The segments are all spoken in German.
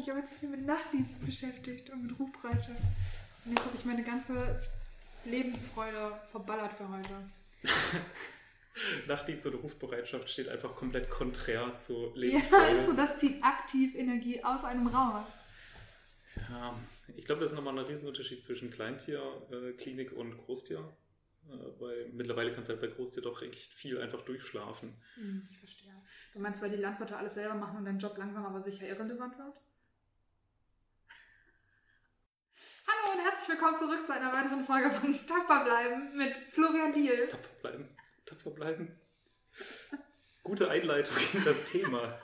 mich aber zu viel mit Nachtdienst beschäftigt und mit Rufbereitschaft. Und jetzt habe ich meine ganze Lebensfreude verballert für heute. Nachtdienst oder Rufbereitschaft steht einfach komplett konträr zu Ja, Lebensfreude. ist so, das zieht aktiv Energie aus einem raus. Ja, ich glaube, das ist nochmal ein Riesenunterschied zwischen Kleintierklinik und Großtier. Äh, Weil mittlerweile kannst du halt bei Großtier doch echt viel einfach durchschlafen. Hm, ich verstehe. Du meinst, weil die Landwirte alles selber machen und dein Job langsam aber sicher irrelevant wird? Willkommen zurück zu einer weiteren Folge von Tapfer bleiben mit Florian Diel. Tapfer bleiben. Tapfer bleiben. Gute Einleitung in das Thema.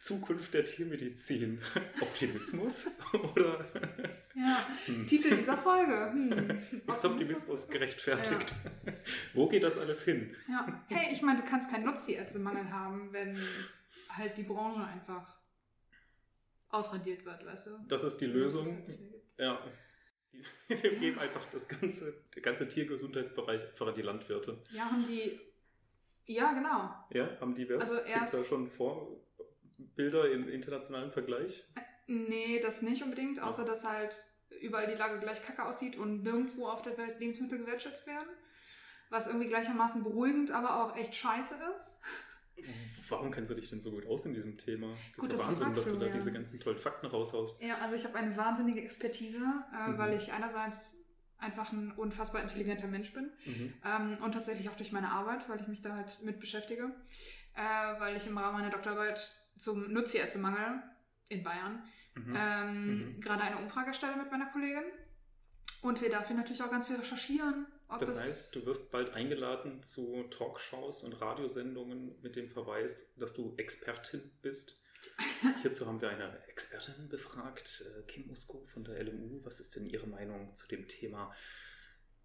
Zukunft der Tiermedizin. Optimismus oder Ja, Hm. Titel dieser Folge. Hm. ist Optimismus gerechtfertigt? Wo geht das alles hin? Ja. Hey, ich meine, du kannst keinen Nutztierärztemangel haben, wenn halt die Branche einfach ausradiert wird, weißt du? Das ist die Lösung. Ja. Wir geben einfach das ganze, der ganze Tiergesundheitsbereich einfach an die Landwirte. Ja, haben die. Ja, genau. Ja, haben die was? Also Gibt's erst- da schon Vorbilder im internationalen Vergleich? Nee, das nicht unbedingt, außer dass halt überall die Lage gleich kacke aussieht und nirgendwo auf der Welt Lebensmittel gewertschätzt werden. Was irgendwie gleichermaßen beruhigend, aber auch echt scheiße ist. Warum kennst du dich denn so gut aus in diesem Thema? Das Gut, ist du Wahnsinn, dass du da diese ganzen tollen Fakten raushaust. Ja, also ich habe eine wahnsinnige Expertise, äh, Mhm. weil ich einerseits einfach ein unfassbar intelligenter Mensch bin Mhm. ähm, und tatsächlich auch durch meine Arbeit, weil ich mich da halt mit beschäftige, äh, weil ich im Rahmen meiner Doktorarbeit zum Nutztierärztemangel in Bayern Mhm. ähm, Mhm. gerade eine Umfrage stelle mit meiner Kollegin. Und wir dafür natürlich auch ganz viel recherchieren. Das heißt, du wirst bald eingeladen zu Talkshows und Radiosendungen mit dem Verweis, dass du Expertin bist. Hierzu haben wir eine Expertin befragt, äh, Kim Usko von der LMU. Was ist denn Ihre Meinung zu dem Thema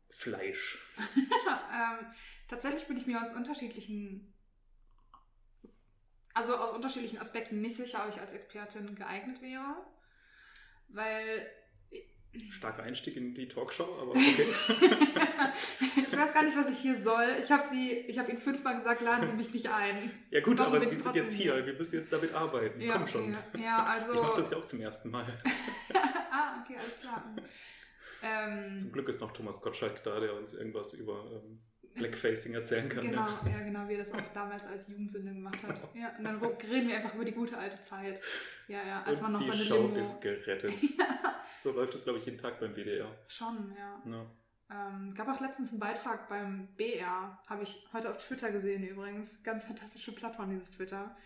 Fleisch? ähm, tatsächlich bin ich mir aus unterschiedlichen, also aus unterschiedlichen Aspekten nicht sicher, ob ich als Expertin geeignet wäre. Weil Starker Einstieg in die Talkshow, aber okay. ich weiß gar nicht, was ich hier soll. Ich habe sie, ich habe ihnen fünfmal gesagt, laden Sie mich nicht ein. Ja gut, Warum aber Sie sind jetzt hier. Wir müssen jetzt damit arbeiten. Ja, Komm schon. okay. Ja, also. Ich mache das ja auch zum ersten Mal. ah, okay, alles klar. Ähm, Zum Glück ist noch Thomas Gottschalk da, der uns irgendwas über ähm, Blackfacing erzählen kann. Genau, Ja. ja, genau, wie er das auch damals als Jugendsünde gemacht hat. Ja, und dann reden wir einfach über die gute alte Zeit. Ja, ja, als man Und noch die seine Show Limo... ist gerettet. So läuft es, glaube ich, jeden Tag beim WDR. Schon, ja. Ja. Ähm, gab auch letztens einen Beitrag beim BR, habe ich heute auf Twitter gesehen übrigens. Ganz fantastische Plattform, dieses Twitter.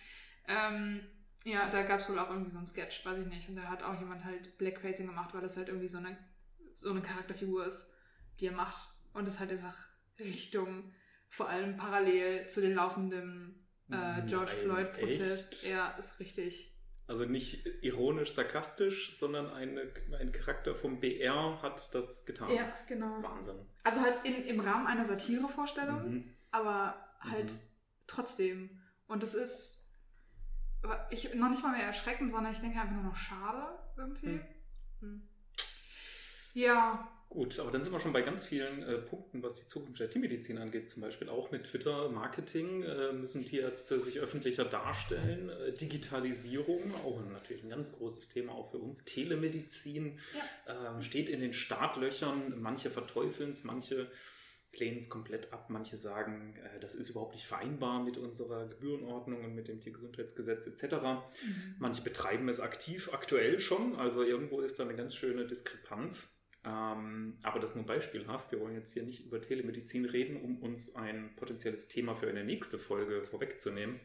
Ähm, ja, da gab es wohl auch irgendwie so einen Sketch, weiß ich nicht. Und da hat auch jemand halt Blackfacing gemacht, weil das halt irgendwie so eine, so eine Charakterfigur ist, die er macht. Und das halt einfach richtig dumm. Vor allem parallel zu den laufenden äh, George Floyd-Prozess. Ja, ist richtig. Also nicht ironisch, sarkastisch, sondern eine, ein Charakter vom BR hat das getan. Ja, genau. Wahnsinn. Also halt in, im Rahmen einer Satirevorstellung. Mhm. aber halt Mhm. trotzdem. Und es ist ich, noch nicht mal mehr erschreckend, sondern ich denke einfach nur noch schade irgendwie. Hm. Hm. Ja, Gut, aber dann sind wir schon bei ganz vielen äh, Punkten, was die Zukunft der Tiermedizin angeht. Zum Beispiel auch mit Twitter-Marketing äh, müssen Tierärzte sich öffentlicher darstellen. Äh, Digitalisierung, auch natürlich ein ganz großes Thema auch für uns. Telemedizin ähm, steht in den Startlöchern. Manche verteufeln es, manche lehnen es komplett ab. Manche sagen, äh, das ist überhaupt nicht vereinbar mit unserer Gebührenordnung und mit dem Tiergesundheitsgesetz etc. Mhm. Manche betreiben es aktiv aktuell schon, also irgendwo ist da eine ganz schöne Diskrepanz. Ähm, aber das nur beispielhaft. Wir wollen jetzt hier nicht über Telemedizin reden, um uns ein potenzielles Thema für eine nächste Folge vorwegzunehmen.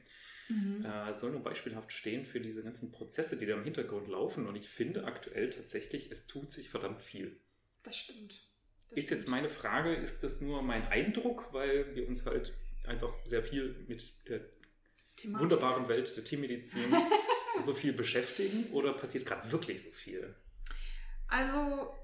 Mhm. Äh, soll nur beispielhaft stehen für diese ganzen Prozesse, die da im Hintergrund laufen. Und ich finde aktuell tatsächlich, es tut sich verdammt viel. das stimmt. Das Ist jetzt meine Frage, ist das nur mein Eindruck, weil wir uns halt einfach sehr viel mit der Thematik. wunderbaren Welt der Tiermedizin so viel beschäftigen oder passiert gerade wirklich so viel? Also,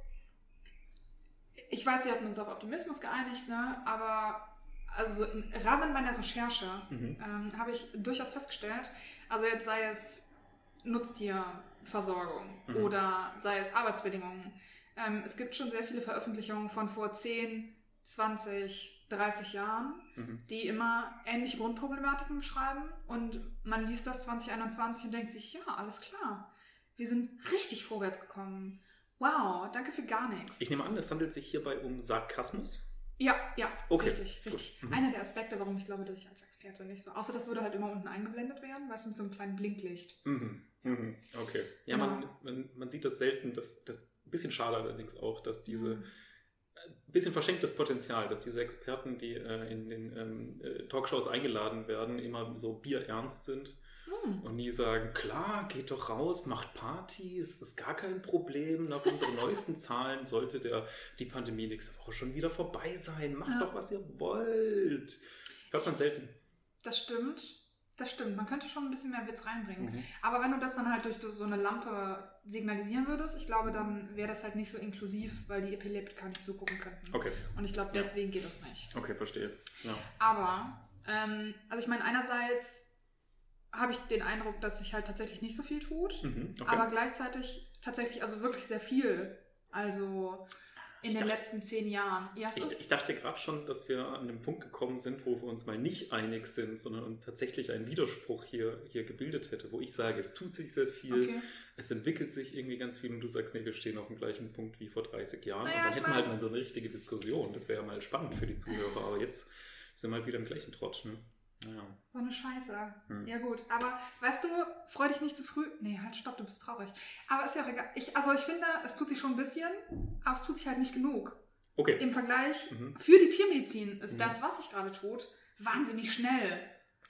ich weiß, wir hatten uns auf Optimismus geeinigt, ne? aber also im Rahmen meiner Recherche Mhm. ähm, habe ich durchaus festgestellt, also jetzt sei es Nutztierversorgung Mhm. oder sei es Arbeitsbedingungen, ähm, es gibt schon sehr viele Veröffentlichungen von vor 10, 20, 30 Jahren, Mhm. die immer ähnliche Grundproblematiken beschreiben und man liest das 2021 und denkt sich, ja, alles klar. Wir sind richtig vorwärts gekommen. Wow, danke für gar nichts. Ich nehme an, es handelt sich hierbei um Sarkasmus. Ja, ja, Okay, richtig, richtig. Mhm. Einer der Aspekte, warum ich glaube, dass ich als Experte nicht so. Außer das würde halt immer unten eingeblendet werden, weißt du, mit so einem kleinen Blinklicht. Mhm. Mhm. Okay. Ja, Genau. man, man, man sieht das selten, das, das ein bisschen schade allerdings auch, dass diese Mhm. ein bisschen verschenktes Potenzial, dass diese Experten, die äh, in den ähm, äh, Talkshows eingeladen werden, immer so bierernst sind Hm. und nie sagen, klar, geht doch raus, macht Party, es ist gar kein Problem. Nach unseren neuesten Zahlen sollte der, die Pandemie nächste Woche schon wieder vorbei sein. Macht Ja. doch, was ihr wollt. Hört man selten. Das stimmt. Das stimmt. Man könnte schon ein bisschen mehr Witz reinbringen. Mhm. Aber wenn du das dann halt durch so eine Lampe signalisieren würdest, ich glaube, dann wäre das halt nicht so inklusiv, weil die Epileptiker nicht zugucken könnten. Okay, Und ich glaube, deswegen geht das nicht. okay, verstehe. Ja. Aber, ähm, also ich meine, einerseits habe ich den Eindruck, dass sich halt tatsächlich nicht so viel tut, Mhm. okay. aber gleichzeitig tatsächlich, also wirklich sehr viel. Also in Ich den dachte- letzten zehn Jahren. Ja, Ich, ich dachte gerade schon, dass wir an einem Punkt gekommen sind, wo wir uns mal nicht einig sind, sondern tatsächlich ein Widerspruch hier, hier gebildet hätte, wo ich sage, es tut sich sehr viel, okay. es entwickelt sich irgendwie ganz viel und du sagst, nee, wir stehen auf dem gleichen Punkt wie vor 30 Jahren. Naja, und dann hätten wir halt mal so eine richtige Diskussion. Das wäre ja mal spannend für die Zuhörer. Aber jetzt sind wir halt wieder im gleichen Trotsch. Ne? Naja. So eine Scheiße. Hm. Ja gut, aber weißt du, freu dich nicht zu früh. Nee, halt, stopp, du bist traurig. Aber ist ja auch egal. Ich, also ich finde, es tut sich schon ein bisschen, aber es tut sich halt nicht genug. Okay. Im Vergleich Mhm. für die Tiermedizin ist Mhm. das, was sich gerade tut, wahnsinnig schnell.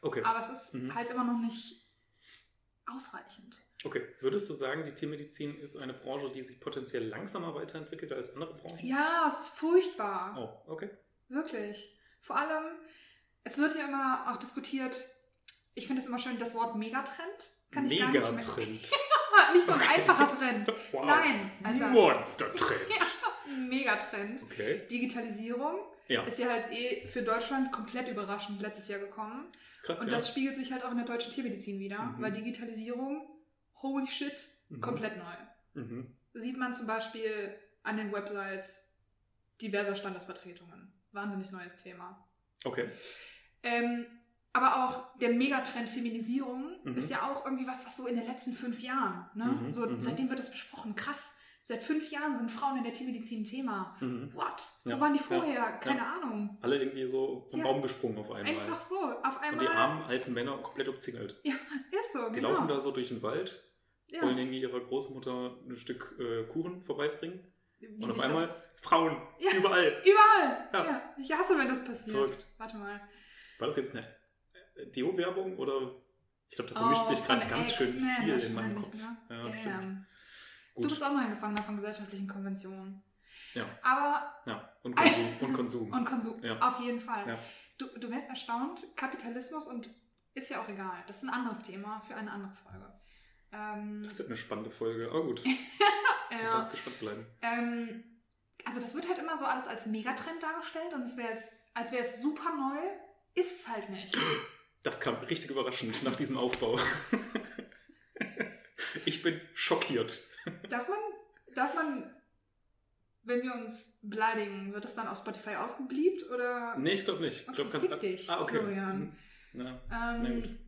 Okay. Aber es ist Mhm. halt immer noch nicht ausreichend. okay. Würdest du sagen, die Tiermedizin ist eine Branche, die sich potenziell langsamer weiterentwickelt als andere Branchen? Ja, es ist furchtbar. Oh, okay. Wirklich. Vor allem, es wird ja immer auch diskutiert, ich finde es immer schön, das Wort Megatrend kann ich gar nicht mehr. Megatrend. Nicht nur ein einfacher Trend. Wow. Nein, Alter. Monstertrend. Megatrend. Okay. Digitalisierung Ja, ist ja halt eh für Deutschland komplett überraschend letztes Jahr gekommen. krass. Und ja. das spiegelt sich halt auch in der deutschen Tiermedizin wieder, Mhm. weil Digitalisierung, holy shit, Mhm. komplett neu. Mhm. Sieht man zum Beispiel an den Websites diverser Standesvertretungen. Wahnsinnig neues Thema. Okay. Ähm, aber auch der Megatrend Feminisierung Mhm. ist ja auch irgendwie was, was so in den letzten fünf Jahren, ne? Mhm, so, mhm. seitdem wird das besprochen. Krass. Seit fünf Jahren sind Frauen in der Tiermedizin ein Thema. Mhm. What? Ja, Wo waren die ja, vorher? Keine Ahnung. Alle irgendwie so vom Ja. Baum gesprungen auf einmal. Einfach so. Auf Und die einmal. armen alten Männer komplett umzingelt. Ist so, Die genau. laufen da so durch den Wald, ja. wollen irgendwie ihrer Großmutter ein Stück äh, Kuchen vorbeibringen. Wie Und auf einmal das- Frauen Ja. überall. Überall! Ja. Ja. Ich hasse, wenn das passiert. Verrückt. Warte mal. War das jetzt eine äh, Deo-Werbung oder? Ich glaube, da vermischt sich Oh, von gerade ganz schön viel in meinem Kopf. Ne? Ja. Damn. Du Gut. bist auch noch ein Gefangener von gesellschaftlichen Konventionen. Ja. Aber, Ja, und Konsum. und Konsum. und Konsum, Ja. auf jeden Fall. Ja. Du, du wärst erstaunt, Kapitalismus und ist ja auch egal. Das ist ein anderes Thema für eine andere Folge. Ähm, Das wird eine spannende Folge. Aber gut, ich ja, darf gespannt bleiben. ähm, also das wird halt immer so alles als Megatrend dargestellt und es wäre jetzt, als wäre es super neu. Ist es halt nicht. Das kam richtig überraschend nach diesem Aufbau. ich bin schockiert. Darf man, darf man, wenn wir uns beleidigen, wird das dann auf Spotify ausgebliebt oder? Nee, ich glaube nicht. Ich Okay, glaube ganz fick dich, Ah, okay. Florian. Mhm. Na, na. Ähm,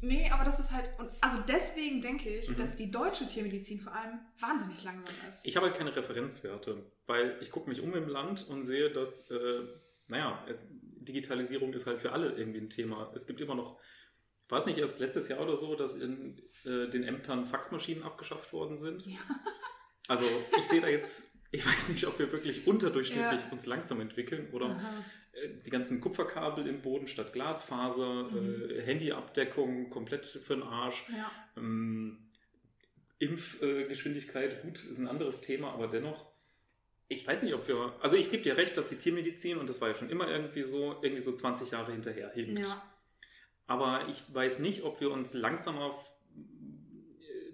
nee, aber das ist halt, und also deswegen denke ich, Mhm. dass die deutsche Tiermedizin vor allem wahnsinnig langsam ist. Ich habe halt keine Referenzwerte, weil ich gucke mich um im Land und sehe, dass, äh, naja, äh, Digitalisierung ist halt für alle irgendwie ein Thema. Es gibt immer noch, war es nicht erst letztes Jahr oder so, dass in äh, den Ämtern Faxmaschinen abgeschafft worden sind? Ja. Also ich sehe da jetzt, ich weiß nicht, ob wir wirklich unterdurchschnittlich Ja. uns langsam entwickeln oder Aha. äh, die ganzen Kupferkabel im Boden statt Glasfaser, Mhm. äh, Handyabdeckung komplett für den Arsch. Ja. Ähm, Impfgeschwindigkeit, gut, ist ein anderes Thema, aber dennoch, ich weiß nicht, ob wir, also ich gebe dir recht, dass die Tiermedizin, und das war ja schon immer irgendwie so, irgendwie so 20 Jahre hinterher hinkt. ja. Aber ich weiß nicht, ob wir uns langsamer,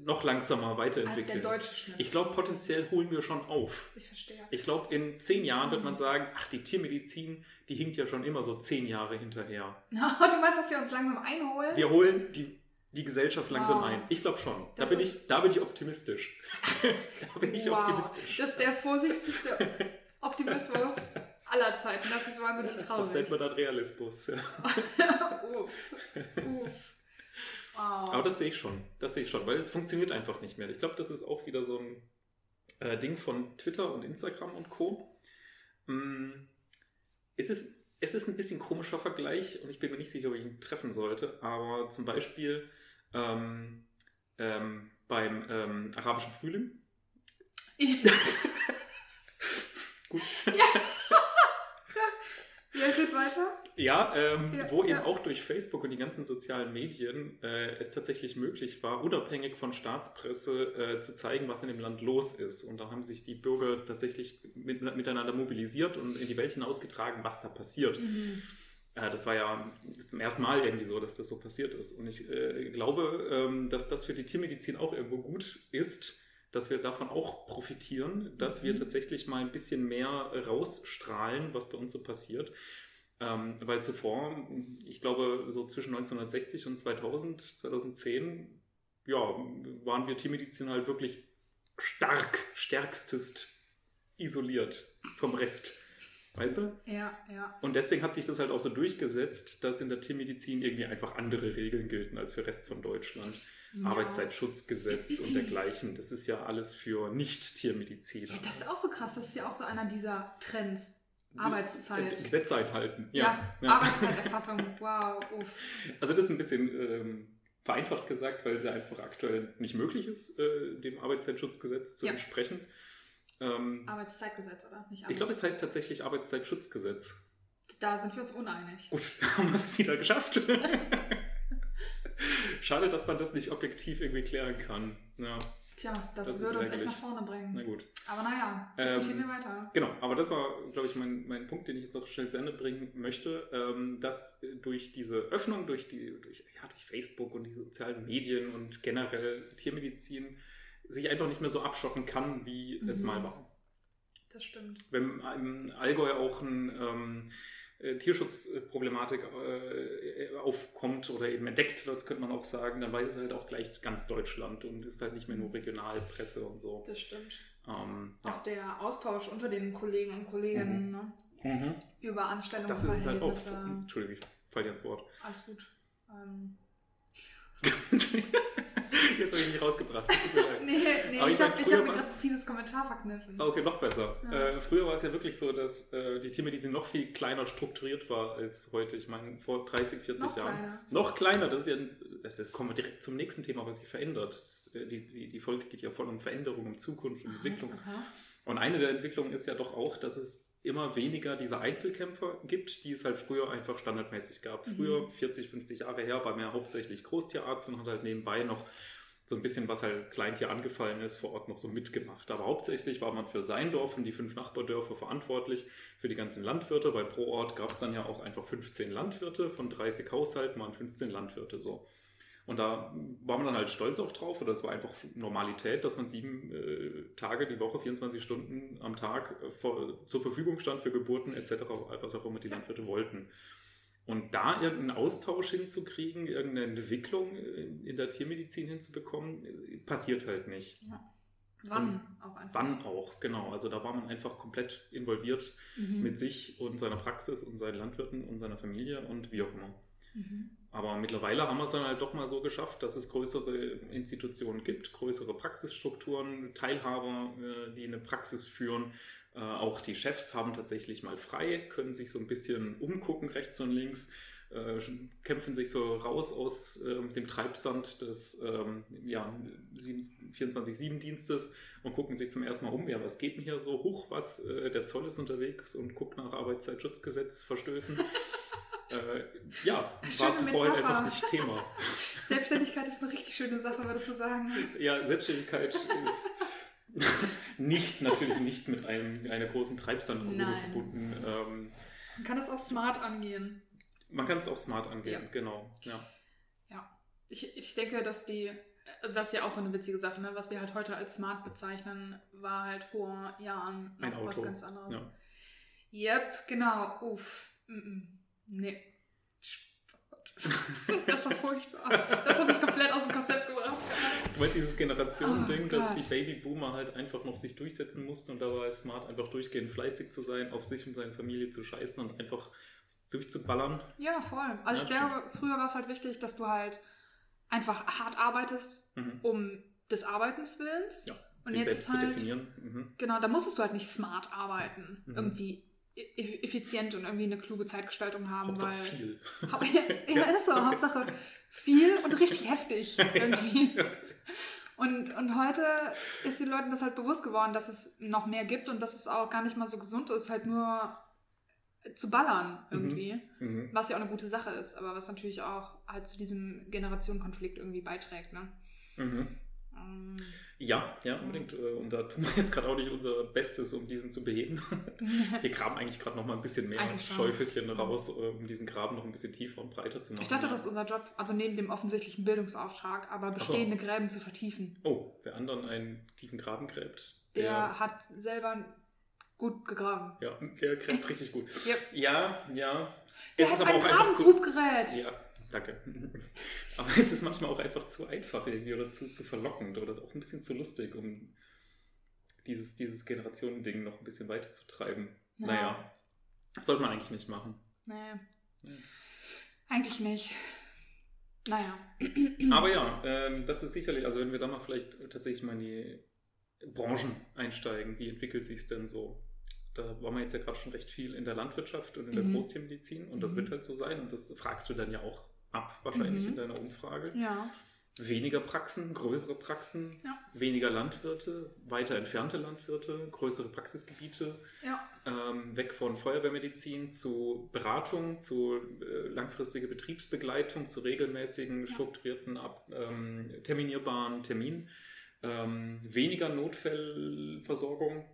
noch langsamer Als weiterentwickeln. der deutsche Schnitt. ich glaube, potenziell holen wir schon auf. Ich verstehe. Ich glaube, in zehn Jahren wird Mhm. man sagen, ach, die Tiermedizin, die hinkt ja schon immer so zehn Jahre hinterher. du meinst, dass wir uns langsam einholen? Wir holen die, die Gesellschaft langsam Wow. ein. Ich glaube schon. Da Das bin, ich, da bin ich optimistisch. da bin ich wow. optimistisch. Das ist der vorsichtigste Optimismus aller Zeiten. Das ist wahnsinnig Das traurig. nennt man dann Realismus. Uff. Uff. Wow. Aber das sehe ich schon. Das sehe ich schon, weil es funktioniert einfach nicht mehr. Ich glaube, das ist auch wieder so ein äh, Ding von Twitter und Instagram und Co. Mm, es, ist, es ist ein bisschen komischer Vergleich und ich bin mir nicht sicher, ob ich ihn treffen sollte, aber zum Beispiel ähm, ähm, beim ähm, arabischen Frühling. Gut. Ja, geht weiter. Ja, ähm, Ja, wo eben ja. auch durch Facebook und die ganzen sozialen Medien äh, es tatsächlich möglich war, unabhängig von Staatspresse äh, zu zeigen, was in dem Land los ist. Und da haben sich die Bürger tatsächlich mit, miteinander mobilisiert und in die Welt hinausgetragen, was da passiert. Mhm. Das war ja zum ersten Mal irgendwie so, dass das so passiert ist. Und ich äh, glaube, ähm, dass das für die Tiermedizin auch irgendwo gut ist, dass wir davon auch profitieren, dass wir Mhm. tatsächlich mal ein bisschen mehr rausstrahlen, was bei uns so passiert. Ähm, weil zuvor, ich glaube, so zwischen 1960 und 2000, 2010, ja, waren wir Tiermedizin halt wirklich stark, stärkstest isoliert vom Rest. Weißt du? Ja, ja. Und deswegen hat sich das halt auch so durchgesetzt, dass in der Tiermedizin irgendwie einfach andere Regeln gelten als für den Rest von Deutschland. ja. Arbeitszeitschutzgesetz und dergleichen. Das ist ja alles für Nicht-Tiermediziner. Ja, das ist auch so krass. Das ist ja auch so einer dieser Trends. Arbeitszeit. Äh, Gesetze einhalten. Ja, Ja. Arbeitszeiterfassung. Wow, uff. Also das ist ein bisschen ähm, vereinfacht gesagt, weil es ja einfach aktuell nicht möglich ist, äh, dem Arbeitszeitschutzgesetz zu entsprechen. Ähm, Arbeitszeitgesetz, oder? Nicht ich glaube, es heißt tatsächlich Arbeitszeitschutzgesetz. Da sind wir uns uneinig. Gut, haben wir es wieder geschafft. Schade, dass man das nicht objektiv irgendwie klären kann. Ja, Tja, das, Das würde uns echt nach vorne bringen. na gut. Aber naja, diskutieren Ähm, wir weiter. Genau, aber das war, glaube ich, mein, mein Punkt, den ich jetzt noch schnell zu Ende bringen möchte, ähm, dass äh, durch diese Öffnung, durch, die, durch, ja, durch Facebook und die sozialen Medien und generell Tiermedizin sich einfach nicht mehr so abschotten kann, wie es Mhm. mal war. Das stimmt. Wenn im Allgäu auch ein ähm, äh, Tierschutzproblematik äh, aufkommt oder eben entdeckt wird, könnte man auch sagen, dann weiß es halt auch gleich ganz Deutschland und ist halt nicht mehr nur Regionalpresse und so. Das stimmt. Ähm, Auch der Austausch unter den Kollegen und Kolleginnen ne? mhm. über Das ist es halt auch. Anstellungsverhältnisse. Entschuldigung, ich falle dir ins Wort. Alles gut. Ähm, Jetzt habe ich mich rausgebracht. Nee, nee, Aber ich ich habe hab mir gerade ein fieses Kommentar verkniffen. Ah, Okay, noch besser. Ja. Äh, früher war es ja wirklich so, dass äh, die Tiermedizin noch viel kleiner strukturiert war als heute. Ich meine, vor 30, 40 Noch Jahren. kleiner. Noch kleiner, das ist ja, das kommen wir direkt zum nächsten Thema, was sich verändert. Ist, äh, die, die, die Folge geht ja voll um Veränderung, um Zukunft, um Entwicklung. Aha. Und eine der Entwicklungen ist ja doch auch, dass es immer weniger diese Einzelkämpfer gibt, die es halt früher einfach standardmäßig gab. Mhm. Früher, 40, 50 Jahre her, war mehr hauptsächlich Großtierarzt und hat halt nebenbei noch so ein bisschen, was halt Kleintier angefallen ist, vor Ort noch so mitgemacht. Aber hauptsächlich war man für sein Dorf und die fünf Nachbardörfer verantwortlich, für die ganzen Landwirte, weil pro Ort gab es dann ja auch einfach 15 Landwirte, von 30 Haushalten waren 15 Landwirte so. Und da war man dann halt stolz auch drauf, oder es war einfach Normalität, dass man sieben äh, Tage die Woche, 24 Stunden am Tag äh, vor, zur Verfügung stand für Geburten etc., was auch immer die Landwirte wollten. Und da irgendeinen Austausch hinzukriegen, irgendeine Entwicklung in in der Tiermedizin hinzubekommen, äh, passiert halt nicht. Wann auch einfach. Wann auch, genau. Also da war man einfach komplett involviert Mhm. mit sich und seiner Praxis und seinen Landwirten und seiner Familie und wie auch immer. Mhm. Aber mittlerweile haben wir es dann halt doch mal so geschafft, dass es größere Institutionen gibt, größere Praxisstrukturen, Teilhaber, äh, die eine Praxis führen. Äh, Auch die Chefs haben tatsächlich mal frei, können sich so ein bisschen umgucken rechts und links, äh, kämpfen sich so raus aus äh, dem Treibsand des ähm, ja, 24-7-Dienstes und gucken sich zum ersten Mal um, ja, was geht denn hier so hoch, was der Zoll ist unterwegs und guckt nach Arbeitszeitschutzgesetz verstößen. äh, ja, war Schöne zuvor halt Metapher. einfach nicht Thema. Selbstständigkeit ist eine richtig schöne Sache, würdest du sagen. Ja, Selbstständigkeit ist nicht, natürlich nicht mit einem, einer großen Treibsandgrube verbunden. Ähm, Man kann es auch smart angehen. man kann es auch smart angehen, Ja. genau. Ja. Ja. Ich, ich denke, dass die, das ist ja auch so eine witzige Sache, ne? was wir halt heute als smart bezeichnen, war halt vor Jahren noch was ganz anderes. Ja. Yep, genau. Uff. Mm -mm. Nee. Das war furchtbar. Das hat mich komplett aus dem Konzept gebracht. Du meinst dieses Generationending, Oh dass die Babyboomer halt einfach noch sich durchsetzen mussten und da war es smart, einfach durchgehend fleißig zu sein, auf sich und seine Familie zu scheißen und einfach durchzuballern. Ja, voll. Also ich Ja, glaube, früher war es halt wichtig, dass du halt einfach hart arbeitest, Mhm. um des Arbeitens willens. Ja, Und jetzt ist halt, definieren. Mhm. genau, da musstest du halt nicht smart arbeiten, Mhm. irgendwie effizient und irgendwie eine kluge Zeitgestaltung haben, Hauptsache weil viel. Hau- ja, ja, ist so. Hauptsache viel und richtig heftig irgendwie. Und, und heute ist den Leuten das halt bewusst geworden, dass es noch mehr gibt und dass es auch gar nicht mal so gesund ist, halt nur zu ballern irgendwie. Mhm. Was ja auch eine gute Sache ist, aber was natürlich auch halt zu diesem Generationenkonflikt irgendwie beiträgt. Ne? Mhm. Ähm, Ja, ja, unbedingt. Äh, Und da tun wir jetzt gerade auch nicht unser Bestes, um diesen zu beheben. Wir graben eigentlich gerade noch mal ein bisschen mehr. Schäufelchen raus, äh, um diesen Graben noch ein bisschen tiefer und breiter zu machen. ich dachte, das ist unser Job, also neben dem offensichtlichen Bildungsauftrag, aber so. bestehende Gräben zu vertiefen. Oh, wer anderen einen tiefen Graben gräbt, Der, der, hat selber gut gegraben. ja, der gräbt richtig gut. Yep. Ja, ja. Der Es hat ist ein aber auch einfach zu. Grabengrubgerät. Ja, danke. Aber es ist manchmal auch einfach zu einfach irgendwie oder zu, zu verlockend oder auch ein bisschen zu lustig, um dieses, dieses Generationending noch ein bisschen weiter zu treiben. Ja. Naja, sollte man eigentlich nicht machen. Nee. Ja. Eigentlich nicht. Naja. Aber ja, ähm, das ist sicherlich, also wenn wir da mal vielleicht tatsächlich mal in die Branchen einsteigen, wie entwickelt sich es denn so? Da waren wir jetzt ja gerade schon recht viel in der Landwirtschaft und in der Mhm. Großtiermedizin und das Mhm. wird halt so sein und das fragst du dann ja auch ab, wahrscheinlich Mhm. in deiner Umfrage. Ja. Weniger Praxen, größere Praxen, Ja. weniger Landwirte, weiter entfernte Landwirte, größere Praxisgebiete, Ja. ähm, weg von Feuerwehrmedizin zu Beratung, zu äh, langfristige Betriebsbegleitung, zu regelmäßigen, strukturierten, ab, ähm, terminierbaren Terminen, ähm, weniger Notfallversorgung,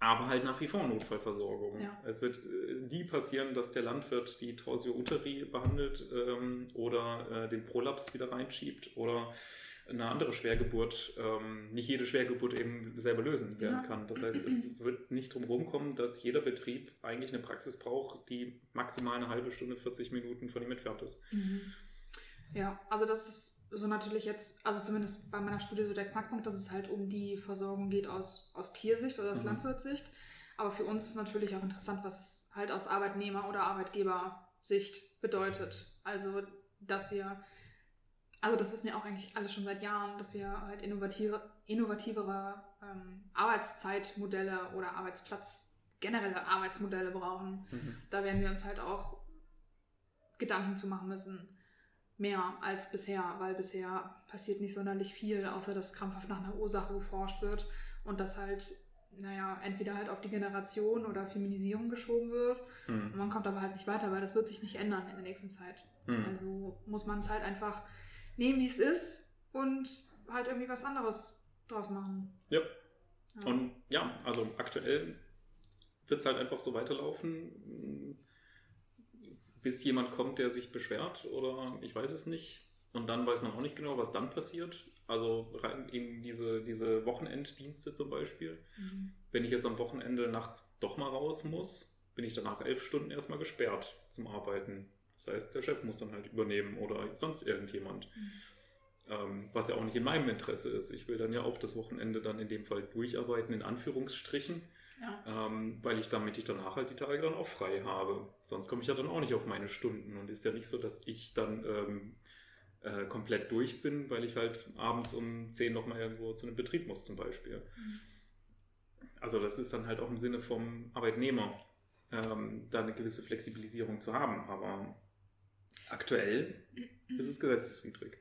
aber halt nach wie vor Notfallversorgung. Ja. Es wird äh, nie passieren, dass der Landwirt die Torsio uteri behandelt ähm, oder äh, den Prolaps wieder reinschiebt oder eine andere Schwergeburt, ähm, nicht jede Schwergeburt eben selber lösen werden Ja. kann. Das heißt, es wird nicht drum rumkommen, dass jeder Betrieb eigentlich eine Praxis braucht, die maximal eine halbe Stunde, 40 Minuten von ihm entfernt ist. Mhm. Ja, also das ist so natürlich jetzt, also zumindest bei meiner Studie so der Knackpunkt, dass es halt um die Versorgung geht aus, aus Tiersicht oder aus Mhm. Landwirtssicht. Aber für uns ist natürlich auch interessant, was es halt aus Arbeitnehmer- oder Arbeitgebersicht bedeutet. Also, dass wir, also das wissen wir auch eigentlich alles schon seit Jahren, dass wir halt innovative, innovativere ähm, Arbeitszeitmodelle oder Arbeitsplatz, generelle Arbeitsmodelle brauchen da werden wir uns halt auch Gedanken zu machen müssen. Mehr als bisher, weil bisher passiert nicht sonderlich viel, außer dass krampfhaft nach einer Ursache geforscht wird und das halt, naja, entweder halt auf die Generation oder Feminisierung geschoben wird. Mhm. Und man kommt aber halt nicht weiter, weil das wird sich nicht ändern in der nächsten Zeit. Mhm. Also muss man es halt einfach nehmen, wie es ist und halt irgendwie was anderes draus machen. Ja. Ja. Und ja, also aktuell wird es halt einfach so weiterlaufen, bis jemand kommt, der sich beschwert oder ich weiß es nicht. Und dann weiß man auch nicht genau, was dann passiert. Also rein in diese, diese Wochenenddienste zum Beispiel. Mhm. Wenn ich jetzt am Wochenende nachts doch mal raus muss, bin ich danach elf Stunden erstmal gesperrt zum Arbeiten. Das heißt, der Chef muss dann halt übernehmen oder sonst irgendjemand. Mhm. Ähm, was ja auch nicht in meinem Interesse ist. Ich will dann ja auch das Wochenende dann in dem Fall durcharbeiten, in Anführungsstrichen, Ja. ähm, weil ich damit ich danach halt die Tage dann auch frei habe. Sonst komme ich ja dann auch nicht auf meine Stunden und ist ja nicht so, dass ich dann ähm, äh, komplett durch bin, weil ich halt abends um 10 nochmal irgendwo zu einem Betrieb muss zum Beispiel. Mhm. Also das ist dann halt auch im Sinne vom Arbeitnehmer, ähm, da eine gewisse Flexibilisierung zu haben. Aber aktuell ist es gesetzeswidrig.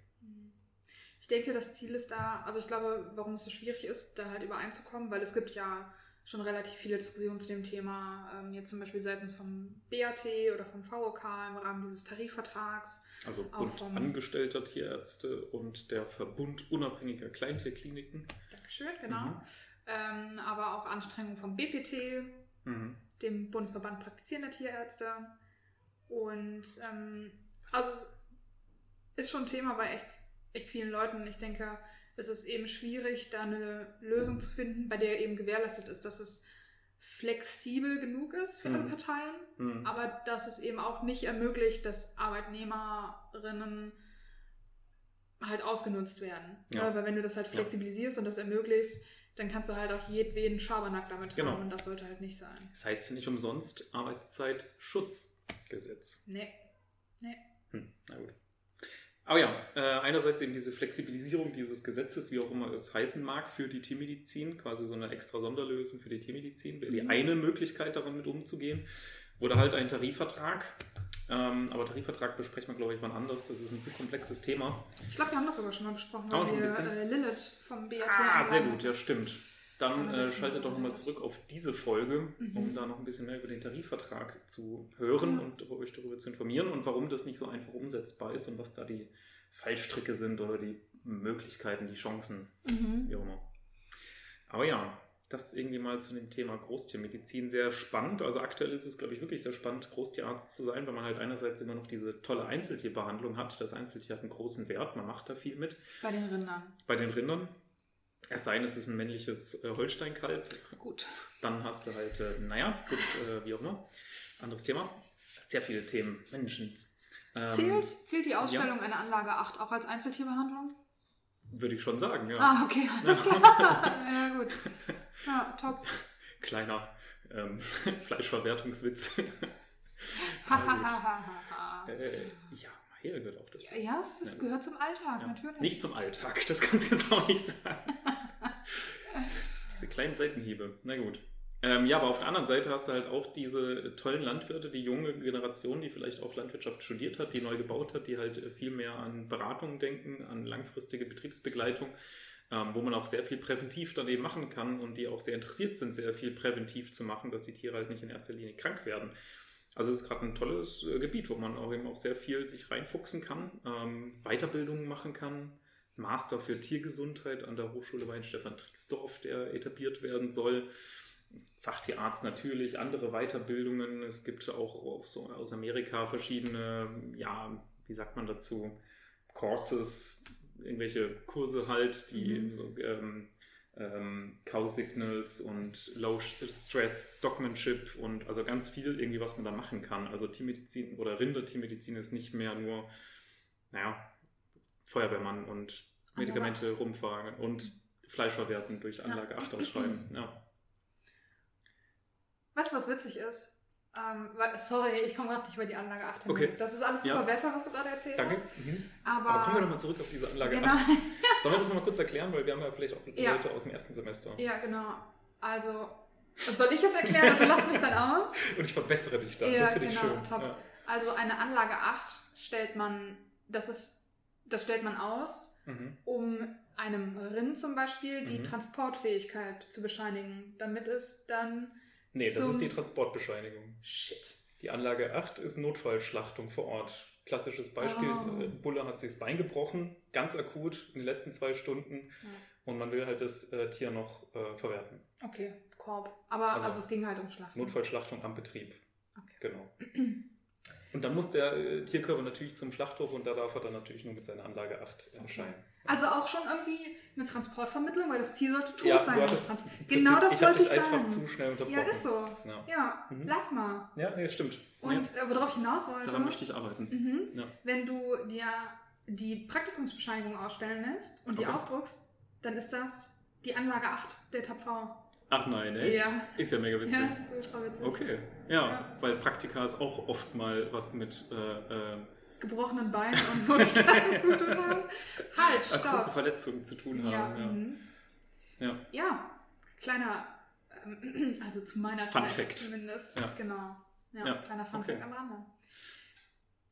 Ich denke, das Ziel ist da, also ich glaube, warum es so schwierig ist, da halt übereinzukommen, weil es gibt ja schon relativ viele Diskussionen zu dem Thema, ähm, jetzt zum Beispiel seitens vom BAT oder vom VOK im Rahmen dieses Tarifvertrags. Also Auch Bund vom- angestellter Tierärzte und der Verbund unabhängiger Kleintierkliniken. Dankeschön, genau. Mhm. Ähm, aber auch Anstrengungen vom BPT, Mhm. dem Bundesverband praktizierender Tierärzte. Und ähm, also es ist schon ein Thema bei echt, echt vielen Leuten. Ich denke, es ist eben schwierig, da eine Lösung zu finden, bei der eben gewährleistet ist, dass es flexibel genug ist für alle Mhm. Parteien, Mhm. aber dass es eben auch nicht ermöglicht, dass Arbeitnehmerinnen halt ausgenutzt werden. Ja. Weil wenn du das halt Ja. flexibilisierst und das ermöglicht, dann kannst du halt auch jedweden Schabernack damit Genau. haben und das sollte halt nicht sein. Das heißt ja nicht umsonst Arbeitszeitschutzgesetz. Nee. Hm, na gut. Aber ja, äh, einerseits eben diese Flexibilisierung dieses Gesetzes, wie auch immer es heißen mag, für die Tiermedizin, quasi so eine extra Sonderlösung für die Tiermedizin, wäre die Mhm. eine Möglichkeit, damit umzugehen. Oder halt ein Tarifvertrag. Ähm, aber Tarifvertrag besprechen wir, glaube ich, wann anders. Das ist ein zu komplexes Thema. Ich glaube, wir haben das sogar schon mal besprochen, weil wir äh, Lilith vom BAT Ah, sehr gut, ja, stimmt. Dann äh, schaltet doch nochmal ist- zurück auf diese Folge, um Mhm. da noch ein bisschen mehr über den Tarifvertrag zu hören Ja. und euch darüber zu informieren und warum das nicht so einfach umsetzbar ist und was da die Fallstricke sind oder die Möglichkeiten, die Chancen, Mhm. wie auch immer. Aber ja, das irgendwie mal zu dem Thema Großtiermedizin sehr spannend. Also aktuell ist es, glaube ich, wirklich sehr spannend, Großtierarzt zu sein, weil man halt einerseits immer noch diese tolle Einzeltierbehandlung hat. Das Einzeltier hat einen großen Wert, man macht da viel mit. Bei den Rindern. Bei den Rindern, es sei denn, es ist ein männliches äh, Holsteinkalb, Gut. dann hast du halt, äh, naja, gut, äh, wie auch immer. Anderes Thema. Sehr viele Themen. Menschen. Ähm, Zählt, zählt die Ausstellung einer Anlage 8 auch als Einzeltierbehandlung? Würde ich schon sagen, ja. Ah, okay, alles klar. ja, gut. Ja, top. Kleiner ähm, Fleischverwertungswitz. Äh, ja, Maria gehört auch dazu. ja, es, es gehört zum Alltag, Ja. natürlich. Nicht zum Alltag, das kannst du jetzt auch nicht sagen. diese kleinen Seitenhiebe, na gut. Ähm, ja, aber auf der anderen Seite hast du halt auch diese tollen Landwirte, die junge Generation, die vielleicht auch Landwirtschaft studiert hat, die neu gebaut hat, die halt viel mehr an Beratung denken, an langfristige Betriebsbegleitung, ähm, wo man auch sehr viel präventiv dann eben machen kann und die auch sehr interessiert sind, sehr viel präventiv zu machen, dass die Tiere halt nicht in erster Linie krank werden. Also es ist gerade ein tolles äh, Gebiet, wo man auch eben auch sehr viel sich reinfuchsen kann, ähm, Weiterbildungen machen kann. Master für Tiergesundheit an der Hochschule Weinstefan-Trixdorf, der etabliert werden soll. Fachtierarzt natürlich, andere Weiterbildungen. Es gibt auch, auch so aus Amerika verschiedene, ja, wie sagt man dazu, Courses, irgendwelche Kurse halt, die Mhm. so, ähm, ähm, Cow Signals und Low Stress Stockmanship und also ganz viel irgendwie, was man da machen kann. Also Tiermedizin oder Rindertiermedizin ist nicht mehr nur, naja, Feuerwehrmann und Medikamente rumfahren und Fleisch verwerten durch Anlage 8 ausschreiben. Ja. Weißt du, was witzig ist? Ähm, sorry, ich komme gerade nicht über die Anlage 8 hin. Okay. Das ist alles Ja. super wertvoll, was du gerade erzählt Danke. hast. Mhm. Aber, Aber kommen wir nochmal zurück auf diese Anlage genau. 8. Sollen wir das nochmal kurz erklären, weil wir haben ja vielleicht auch Ja. Leute aus dem ersten Semester. Ja, genau. Also, soll ich es erklären und du lachst mich dann aus? Und ich verbessere dich dann. Ja, das finde ich genau, schön. top. Ja. Also eine Anlage 8 stellt man, das ist, das stellt man aus, Mhm. um einem Rind zum Beispiel die Mhm. Transportfähigkeit zu bescheinigen, damit es dann Nee, das ist die Transportbescheinigung. shit. Die Anlage 8 ist Notfallschlachtung vor Ort. Klassisches Beispiel, Oh. äh, Bulle hat sich das Bein gebrochen, ganz akut in den letzten zwei Stunden Ja. und man will halt das äh, Tier noch äh, verwerten. Okay, Korb. Aber also, Also, es ging halt um Schlachten. Notfallschlachtung am Betrieb. Okay. Genau. Und dann muss der äh, Tierkörper natürlich zum Schlachthof und da darf er dann natürlich nur mit seiner Anlage 8 erscheinen. Also auch schon irgendwie eine Transportvermittlung, weil das Tier sollte tot Ja, sein. hattest genau das ich wollte ich sagen. zu schnell. Ja, ist so. Ja, Ja, Mhm. lass mal. ja nee, stimmt. Und ja, äh, worauf ich hinaus wollte, daran möchte ich arbeiten. mhm, Ja. wenn du dir die Praktikumsbescheinigung ausstellen lässt und die Okay. ausdruckst, dann ist das die Anlage 8 der TAPV. Ach nein, echt? Ja. Ist ja mega witzig. Ja, das ist ultra witzig. Okay, ja, Ja. weil Praktika ist auch oft mal was mit äh, äh, Gebrochenen Beinen und Möglichkeiten zu tun haben. Halt, akuten stopp. Verletzungen zu tun Ja, haben. Ja, mhm. ja. ja, kleiner, ähm, also zu meiner Fun Zeit Fact. zumindest. Ja. Genau. Ja, Ja, kleiner Fun okay. Am Rande.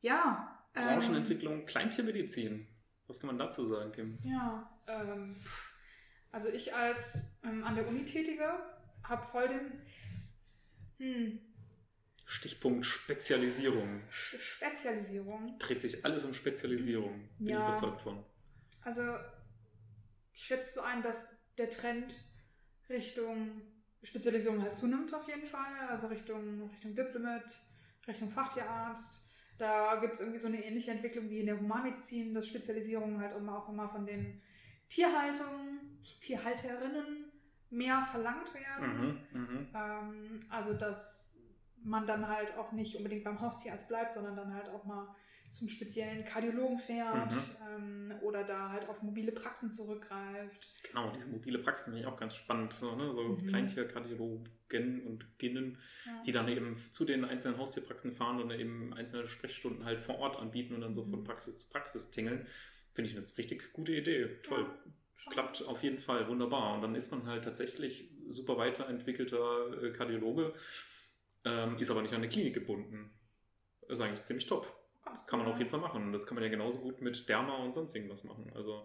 Ja. ähm, Branchenentwicklung, Kleintiermedizin. Was kann man dazu sagen, Kim? Ja, ähm, also ich als ähm, an der Uni Tätige habe voll den hm, Stichpunkt Spezialisierung. Spezialisierung. Dreht sich alles um Spezialisierung. Bin Ja. ich überzeugt von. Also ich schätze so ein, dass der Trend Richtung Spezialisierung halt zunimmt auf jeden Fall. Also Richtung, Richtung Diplomat, Richtung Fachtierarzt. Da gibt es irgendwie so eine ähnliche Entwicklung wie in der Humanmedizin, dass Spezialisierungen halt immer auch immer von den Tierhaltungen, Tierhalterinnen mehr verlangt werden. Mhm, mhm. Ähm, also, dass man dann halt auch nicht unbedingt beim Haustierarzt bleibt, sondern dann halt auch mal zum speziellen Kardiologen fährt mhm. ähm, oder da halt auf mobile Praxen zurückgreift. Genau, diese mobile Praxen finde ich auch ganz spannend. So, ne? so mhm. Kleintierkardiologen und Ginnen, ja. die dann eben zu den einzelnen Haustierpraxen fahren und eben einzelne Sprechstunden halt vor Ort anbieten und dann so von mhm. Praxis zu Praxis tingeln. Finde ich eine richtig gute Idee. Toll. Ja, Klappt auf jeden Fall wunderbar. Und dann ist man halt tatsächlich super weiterentwickelter äh, Kardiologe, ähm, ist aber nicht an eine Klinik gebunden. Das ist eigentlich ziemlich top. Das kann man auf jeden Fall machen. Und das kann man ja genauso gut mit Derma und sonst irgendwas machen. Also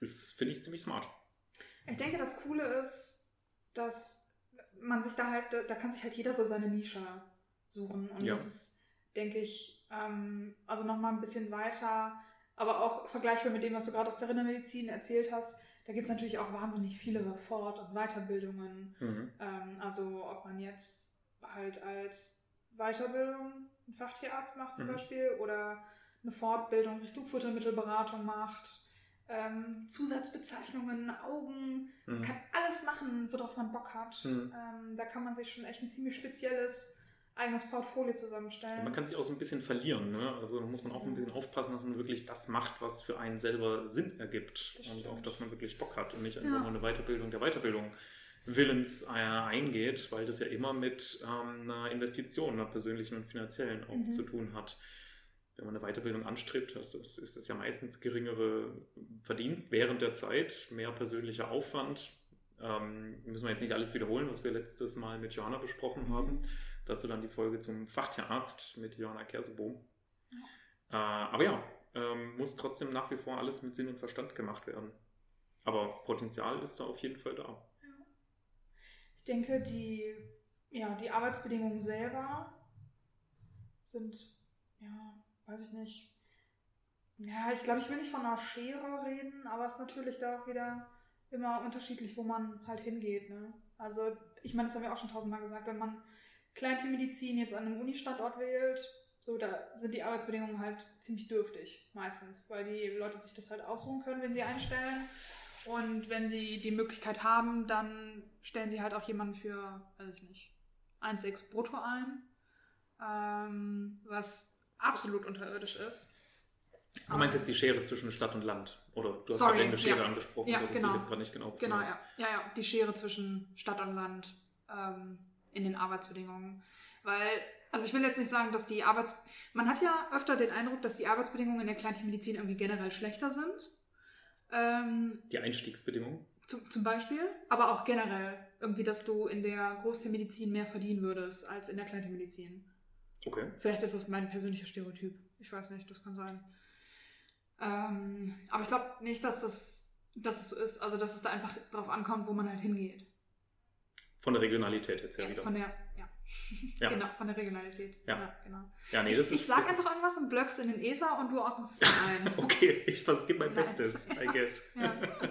das finde ich ziemlich smart. Ich denke, das Coole ist, dass man sich da halt, da kann sich halt jeder so seine Nische suchen. Und ja. das ist, denke ich, ähm, also nochmal ein bisschen weiter, aber auch vergleichbar mit dem, was du gerade aus der Rindermedizin erzählt hast. Da gibt es natürlich auch wahnsinnig viele Fort- und Weiterbildungen. Mhm. Ähm, also ob man jetzt halt als Weiterbildung einen Fachtierarzt macht zum mhm. Beispiel oder eine Fortbildung Richtung Futtermittelberatung macht, ähm, Zusatzbezeichnungen, Augen, mhm. kann alles machen, worauf man Bock hat. Mhm. Ähm, da kann man sich schon echt ein ziemlich spezielles eigenes Portfolio zusammenstellen. man kann sich auch so ein bisschen verlieren. Ne? Also da muss man auch ein bisschen aufpassen, dass man wirklich das macht, was für einen selber Sinn ergibt. Und auch, dass man wirklich Bock hat und nicht einfach ja. nur eine Weiterbildung der Weiterbildung Willens äh, eingeht, weil das ja immer mit ähm, einer Investition, einer persönlichen und finanziellen auch mhm. zu tun hat. Wenn man eine Weiterbildung anstrebt, das ist, ist es ja meistens geringere Verdienst während der Zeit, mehr persönlicher Aufwand. Ähm, müssen wir jetzt nicht alles wiederholen, was wir letztes Mal mit Johanna besprochen mhm. haben. Dazu dann die Folge zum Fachtierarzt mit Johanna Kersebohm. Ja. Äh, aber ja, ähm, muss trotzdem nach wie vor alles mit Sinn und Verstand gemacht werden. Aber Potenzial ist da auf jeden Fall da. Ich denke, die, ja, die Arbeitsbedingungen selber sind, ja, weiß ich nicht. Ja, ich glaube, ich will nicht von einer Schere reden, aber es ist natürlich da auch wieder immer unterschiedlich, wo man halt hingeht. Ne? Also, ich meine, das haben wir auch schon tausendmal gesagt, wenn man Kleintiermedizin jetzt an einem Unistandort wählt, so, da sind die Arbeitsbedingungen halt ziemlich dürftig, meistens, weil die Leute sich das halt ausruhen können, wenn sie einstellen. Und wenn sie die Möglichkeit haben, dann stellen sie halt auch jemanden für, weiß ich nicht, 1,6 brutto ein, ähm, was absolut unterirdisch ist. Du meinst jetzt die Schere zwischen Stadt und Land? Oder du hast gerade eine Schere ja. angesprochen, ja, genau. ich jetzt gerade nicht genau Genau, ja. ja, ja, die Schere zwischen Stadt und Land ähm, in den Arbeitsbedingungen. Weil, also ich will jetzt nicht sagen, dass die Arbeits... Man hat ja öfter den Eindruck, dass die Arbeitsbedingungen in der Kleintiermedizin irgendwie generell schlechter sind. Ähm, die Einstiegsbedingungen? Zum, zum Beispiel, aber auch generell irgendwie, dass du in der Großtiermedizin mehr verdienen würdest als in der Kleintiermedizin. Okay. Vielleicht ist das mein persönlicher Stereotyp. Ich weiß nicht, das kann sein. Ähm, aber ich glaube nicht, dass das, dass es so ist. Also, dass es da einfach drauf ankommt, wo man halt hingeht. Von der Regionalität jetzt ja, ja wieder. Von der, ja. genau, von der Regionalität. Ja, ja genau. Ja, nee, ich, das ist, ich sag einfach irgendwas und blöckst in den Ether und du ordnest es ein. okay, ich gebe mein. Bestes, I guess. ja.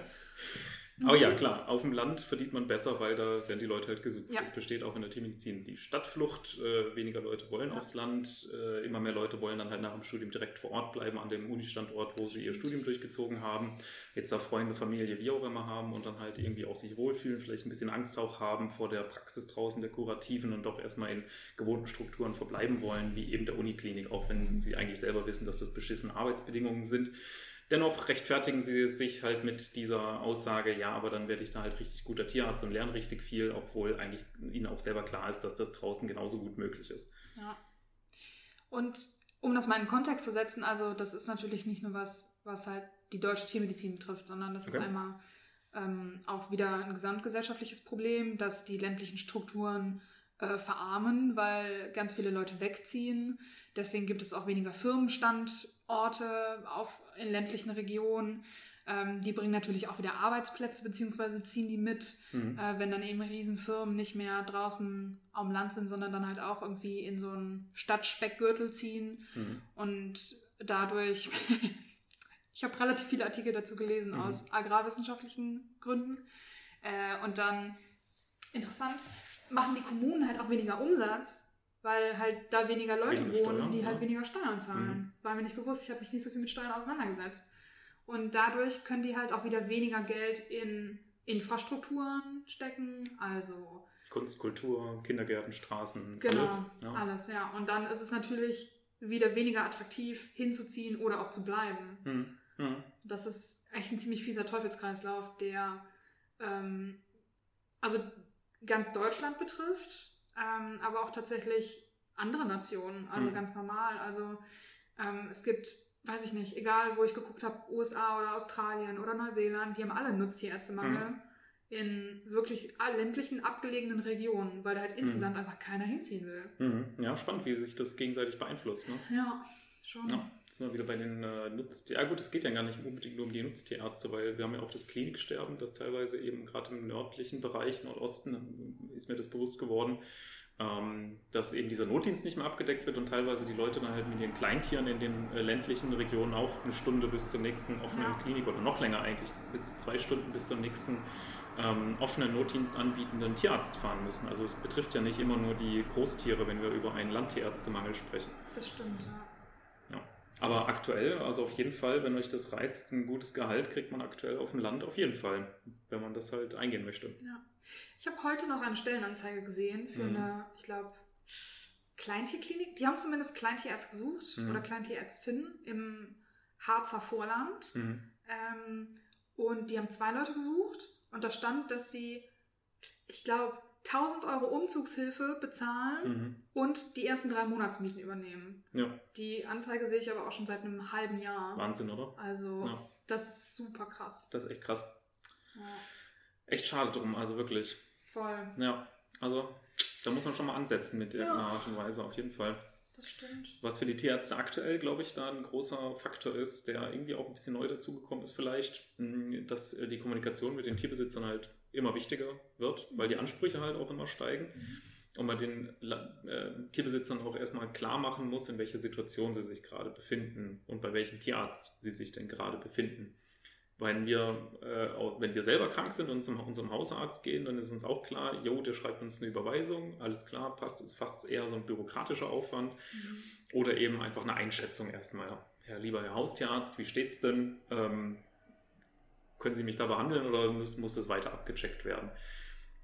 Aber ja, mhm. klar, auf dem Land verdient man besser, weil da werden die Leute halt gesucht. Ja. Das besteht auch in der Tiermedizin. Die Stadtflucht, äh, weniger Leute wollen ja. aufs Land, äh, immer mehr Leute wollen dann halt nach dem Studium direkt vor Ort bleiben, an dem Unistandort, wo sie ihr Studium durchgezogen haben. Jetzt da Freunde, Familie, wie auch immer haben und dann halt irgendwie auch sich wohlfühlen, vielleicht ein bisschen Angst auch haben vor der Praxis draußen, der Kurativen und doch erstmal in gewohnten Strukturen verbleiben wollen, wie eben der Uniklinik, auch wenn mhm. sie eigentlich selber wissen, dass das beschissene Arbeitsbedingungen sind. Dennoch rechtfertigen sie sich halt mit dieser Aussage, ja, aber dann werde ich da halt richtig guter Tierarzt und lerne richtig viel, obwohl eigentlich ihnen auch selber klar ist, dass das draußen genauso gut möglich ist. Ja. Und um das mal in den Kontext zu setzen, also das ist natürlich nicht nur was, was halt die deutsche Tiermedizin betrifft, sondern das okay. ist einmal ähm, auch wieder ein gesamtgesellschaftliches Problem, dass die ländlichen Strukturen äh, verarmen, weil ganz viele Leute wegziehen. Deswegen gibt es auch weniger Firmenstandorte auf, in ländlichen Regionen. Ähm, die bringen natürlich auch wieder Arbeitsplätze beziehungsweise ziehen die mit, mhm. äh, wenn dann eben Riesenfirmen nicht mehr draußen am Land sind, sondern dann halt auch irgendwie in so einen Stadtspeckgürtel ziehen. Mhm. Und dadurch, ich habe relativ viele Artikel dazu gelesen mhm. aus agrarwissenschaftlichen Gründen. Äh, und dann interessant, machen die Kommunen halt auch weniger Umsatz, weil halt da weniger Leute weniger wohnen, Steuern, die halt ja. weniger Steuern zahlen. Mhm. War mir nicht bewusst, ich habe mich nicht so viel mit Steuern auseinandergesetzt. Und dadurch können die halt auch wieder weniger Geld in Infrastrukturen stecken, also Kunst, Kultur, Kindergärten, Straßen, genau, alles. Ja. alles, ja. Und dann ist es natürlich wieder weniger attraktiv hinzuziehen oder auch zu bleiben. Mhm. Mhm. Das ist echt ein ziemlich fieser Teufelskreislauf, der ähm, also ganz Deutschland betrifft, ähm, aber auch tatsächlich andere Nationen, also Mhm. ganz normal. Also ähm, es gibt, weiß ich nicht, egal wo ich geguckt habe, USA oder Australien oder Neuseeland, die haben alle Nutztierärztemangel Mhm. in wirklich ländlichen, abgelegenen Regionen, weil da halt insgesamt einfach keiner hinziehen will. Mhm. Ja, spannend, wie sich das gegenseitig beeinflusst. Ne? Ja, schon. Ja, sind wir wieder bei den äh, Nutztier. Ja gut, es geht ja gar nicht unbedingt nur um die Nutztierärzte, weil wir haben ja auch das Kliniksterben, das teilweise eben gerade im nördlichen Bereich, Nordosten, ist mir das bewusst geworden, ähm, dass eben dieser Notdienst nicht mehr abgedeckt wird und teilweise die Leute dann halt mit ihren Kleintieren in den äh, ländlichen Regionen auch eine Stunde bis zur nächsten offenen Ja. Klinik oder noch länger eigentlich, bis zu zwei Stunden bis zur nächsten ähm, offenen Notdienst anbietenden Tierarzt fahren müssen. Also es betrifft ja nicht immer nur die Großtiere, wenn wir über einen Landtierärztemangel sprechen. Das stimmt, ja. Aber aktuell, also auf jeden Fall, wenn euch das reizt, ein gutes Gehalt kriegt man aktuell auf dem Land auf jeden Fall, wenn man das halt eingehen möchte. Ich habe heute noch eine Stellenanzeige gesehen für Mhm. eine, ich glaube, Kleintierklinik. Die haben zumindest Kleintierärzt gesucht Mhm. oder Kleintierärztin im Harzer Vorland. Mhm. Ähm, und die haben zwei Leute gesucht und da stand, dass sie, ich glaube, 1000 Euro Umzugshilfe bezahlen Mhm. und die ersten drei Monatsmieten übernehmen. Ja, Die Anzeige sehe ich aber auch schon seit einem halben Jahr. Wahnsinn, oder? Also, Ja. das ist super krass. Das ist echt krass. Ja, Echt schade drum, also wirklich. voll. Ja, also da muss man schon mal ansetzen mit der Ja. Art und Weise, auf jeden Fall. Das stimmt. Was für die Tierärzte aktuell, glaube ich, da ein großer Faktor ist, der irgendwie auch ein bisschen neu dazugekommen ist, vielleicht, mh, dass äh, die Kommunikation mit den Tierbesitzern halt immer wichtiger wird, weil die Ansprüche halt auch immer steigen. Und man den äh, Tierbesitzern auch erstmal klar machen muss, in welcher Situation sie sich gerade befinden und bei welchem Tierarzt sie sich denn gerade befinden. Wenn wir, äh, wenn wir selber krank sind und zum unserem Hausarzt gehen, dann ist uns auch klar, jo, der schreibt uns eine Überweisung, alles klar, passt, ist fast eher so ein bürokratischer Aufwand. Mhm. Oder eben einfach eine Einschätzung erstmal. Herr lieber Herr Haustierarzt, wie steht's denn? Ähm, können Sie mich da behandeln oder muss, muss das weiter abgecheckt werden?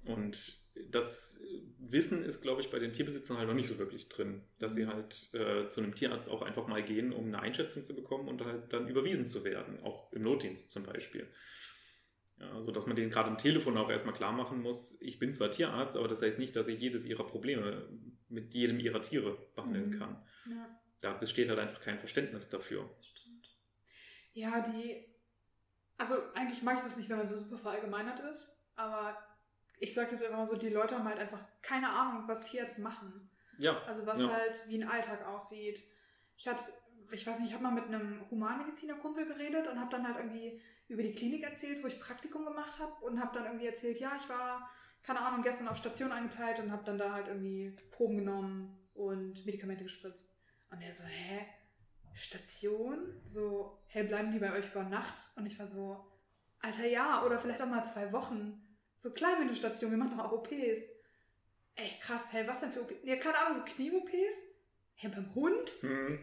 Und das Wissen ist, glaube ich, bei den Tierbesitzern halt noch nicht so wirklich drin, dass sie halt äh, zu einem Tierarzt auch einfach mal gehen, um eine Einschätzung zu bekommen und halt dann überwiesen zu werden, auch im Notdienst zum Beispiel. Ja, so dass man denen gerade am Telefon auch erstmal klar machen muss, ich bin zwar Tierarzt, aber das heißt nicht, dass ich jedes ihrer Probleme mit jedem ihrer Tiere behandeln Mhm. kann. Ja. Da besteht halt einfach kein Verständnis dafür. Stimmt. Ja, die. Also eigentlich mag ich das nicht, wenn man so super verallgemeinert ist, aber ich sage das immer mal so, die Leute haben halt einfach keine Ahnung, was Tierärzte machen. Ja, Also was Ja. halt wie ein Alltag aussieht. Ich hatte, ich weiß nicht, ich habe mal mit einem Humanmediziner-Kumpel geredet und habe dann halt irgendwie über die Klinik erzählt, wo ich Praktikum gemacht habe und habe dann irgendwie erzählt, ja, ich war, keine Ahnung, gestern auf Station eingeteilt und habe dann da halt irgendwie Proben genommen und Medikamente gespritzt. Und er so, hä? Station? So, hä, bleiben die bei euch über Nacht? Und ich war so, Alter, ja, oder vielleicht auch mal zwei Wochen. So klein wie eine Station, wir machen doch auch OPs. Echt krass, hä, was denn für OPs? Ja, keine Ahnung, so Knie-OPs? Hä, beim Hund? hm,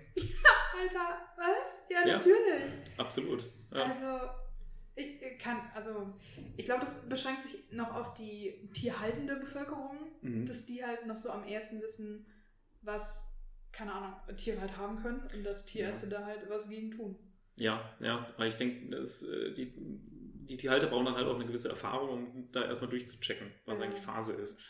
Alter, was? Ja, Ja. natürlich. absolut. Ja. Also, ich kann, also, ich glaube, das beschränkt sich noch auf die tierhaltende Bevölkerung, Mhm. dass die halt noch so am ehesten wissen, was, keine Ahnung, Tiere halt haben können und dass Tierärzte da halt was gegen tun. Ja, ja, weil ich denke, dass, äh, die, die Tierhalter brauchen dann halt auch eine gewisse Erfahrung, um da erstmal durchzuchecken, was Ja. eigentlich Phase ist.